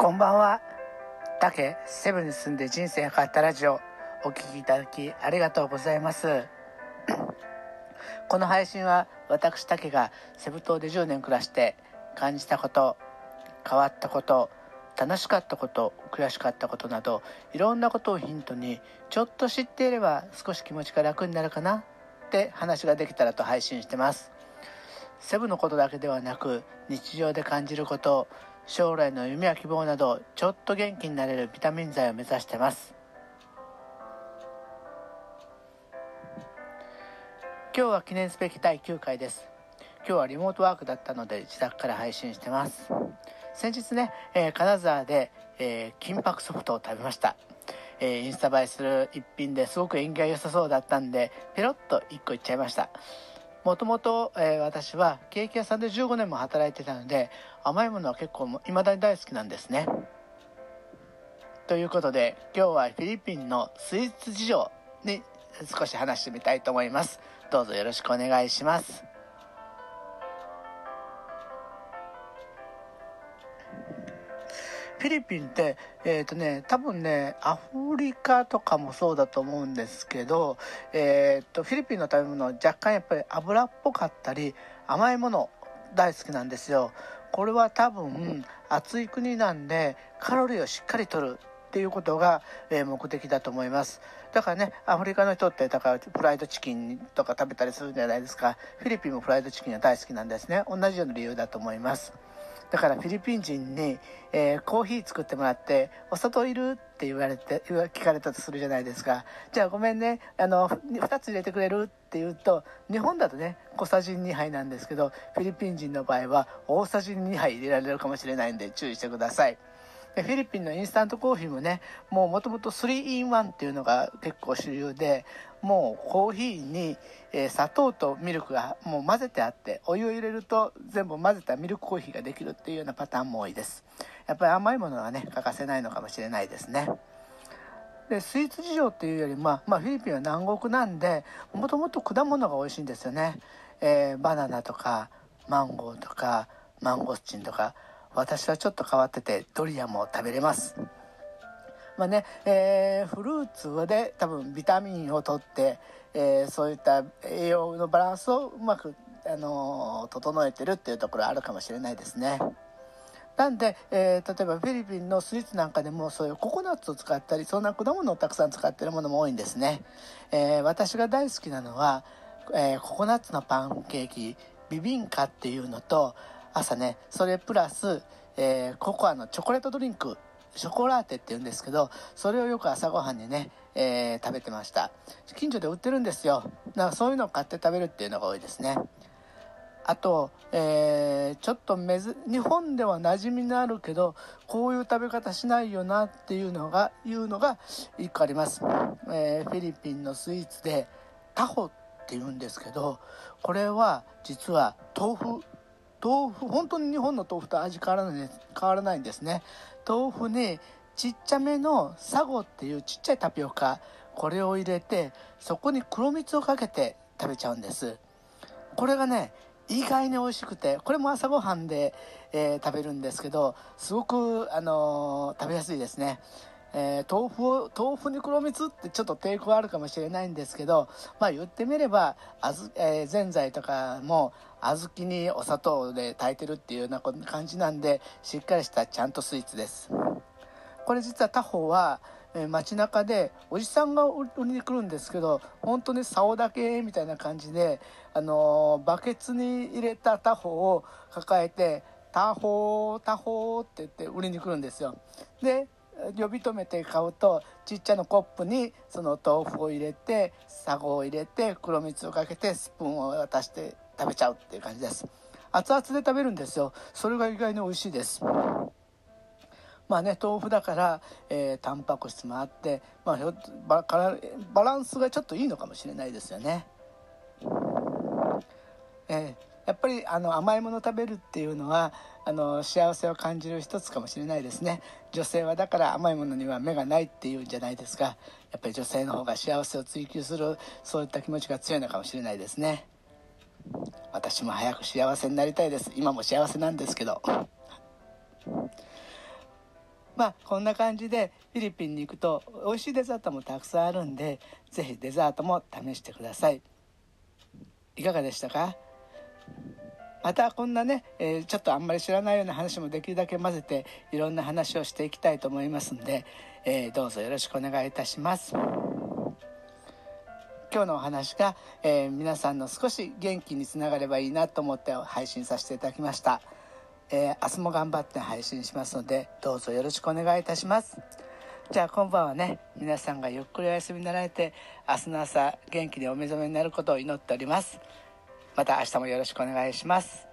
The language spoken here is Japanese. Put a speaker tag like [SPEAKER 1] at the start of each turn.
[SPEAKER 1] こんばんは。竹セブンに住んで人生が変わったラジオお聞きいただきありがとうございます。この配信は私竹がセブ島で10年暮らして感じたこと、変わったこと、楽しかったこと悔しかったことなどいろんなことをヒントにちょっと知っていれば少し気持ちが楽になるかなって話ができたらと配信してますセブのことだけではなく日常で感じること将来の夢や希望などちょっと元気になれるビタミン剤を目指してます。今日は記念すべき第9回です。今日はリモートワークだったので自宅から配信してます。先日ね、えー、金沢で、えー、金箔ソフトを食べました、えー、インスタ映えする一品ですごく縁起が良さそうだったんでペロッと1個いっちゃいました。もともと、私はケーキ屋さんで15年も働いてたので甘いものは結構いまだに大好きなんですね。ということで今日はフィリピンのスイーツ事情に少し話してみたいと思います。どうぞよろしくお願いします。フィリピンって、えっ、ー、とね、多分ね、アフリカとかもそうだと思うんですけど、えっ、ー、と、フィリピンの食べ物若干やっぱり油っぽかったり、甘いもの大好きなんですよ。これは多分、暑い国なんで、カロリーをしっかりとるっていうことが、目的だと思います。だからねアフリカの人ってだからフライドチキンとか食べたりするんじゃないですか。フィリピンもフライドチキンが大好きなんですね。同じような理由だと思います。だからフィリピン人に、えー、コーヒー作ってもらって「お砂糖いる?」って言われて聞かれたとするじゃないですかじゃあごめんねあの2つ入れてくれるって言うと日本だとね小さじ2杯なんですけどフィリピン人の場合は大さじ2杯入れられるかもしれないんで注意してくださいフィリピンのインスタントコーヒーもねもうもともと 3in1 っていうのが結構主流でもうコーヒーに、えー、砂糖とミルクがもう混ぜてあってお湯を入れると全部混ぜたミルクコーヒーができるっていうようなパターンも多いです。やっぱり甘いものはね欠かせないのかもしれないですね。でスイーツ事情っていうよりまあ、まあ、フィリピンは南国なんでもともと果物が美味しいんですよね、えー、バナナとかマンゴーとかマンゴスチンとか。私はちょっと変わっててドリアも食べれますまあね、えー、フルーツで多分ビタミンをとって、えー、そういった栄養のバランスをうまく、あのー、整えてるっていうところあるかもしれないですね。なんで、えー、例えばフィリピンのスイーツなんかでもそういうココナッツを使ったりそんな果物をたくさん使ってるものも多いんですね。えー、私が大好きなのは、えー、ココナッツのパンケーキビビンカっていうのと朝ねそれプラス、えー、ココアのチョコレートドリンクショコラーテって言うんですけどそれをよく朝ごはんにね、えー、食べてました。近所で売ってるんですよ。だからそういうのを買って食べるっていうのが多いですね。あと、えー、ちょっとめず日本では馴染みのあるけどこういう食べ方しないよなっていうのがいうのが1個あります、えー、フィリピンのスイーツでタホって言うんですけどこれは実は豆腐豆腐本当に日本の豆腐と味変わらない変わらないんですね。豆腐にちっちゃめのサゴっていうちっちゃいタピオカこれを入れてそこに黒蜜をかけて食べちゃうんです。これがね意外に美味しくてこれも朝ごはんで、えー、食べるんですけどすごく、あのー、食べやすいですね。えー、豆腐を豆腐に黒蜜ってちょっと抵抗あるかもしれないんですけどまあ言ってみればあず、えー、ぜんざいとかも小豆にお砂糖で炊いてるっていうような感じなんでしっかりしたちゃんとスイーツです。これ実は他方は、えー、街中でおじさんが売りに来るんですけど本当に竿だけみたいな感じで、あのー、バケツに入れた他方を抱えて他方他方って言って売りに来るんですよ。で呼び止めて買うとちっちゃなコップにその豆腐を入れてサゴを入れて黒蜜をかけてスプーンを渡して食べちゃうっていう感じです。熱々で食べるんですよ。それが意外に美味しいです。まあね豆腐だから、えー、タンパク質もあって、まあ、ババランスがちょっといいのかもしれないですよね。えーやっぱりあの甘いもの食べるっていうのはあの幸せを感じる一つかもしれないですね。女性はだから甘いものには目がないっていうんじゃないですかやっぱり女性の方が幸せを追求するそういった気持ちが強いのかもしれないですね。私も早く幸せになりたいです。今も幸せなんですけど。まあこんな感じでフィリピンに行くと美味しいデザートもたくさんあるんで是非デザートも試してください。いかがでしたか？またこんなね、えー、ちょっとあんまり知らないような話もできるだけ混ぜていろんな話をしていきたいと思いますんで、えー、どうぞよろしくお願いいたします。今日のお話が、えー、皆さんの少し元気につながればいいなと思って配信させていただきました、えー、明日も頑張って配信しますのでどうぞよろしくお願いいたします。じゃあ今晩はね皆さんがゆっくりお休みになられて明日の朝元気にお目覚めになることを祈っております。また明日もよろしくお願いします。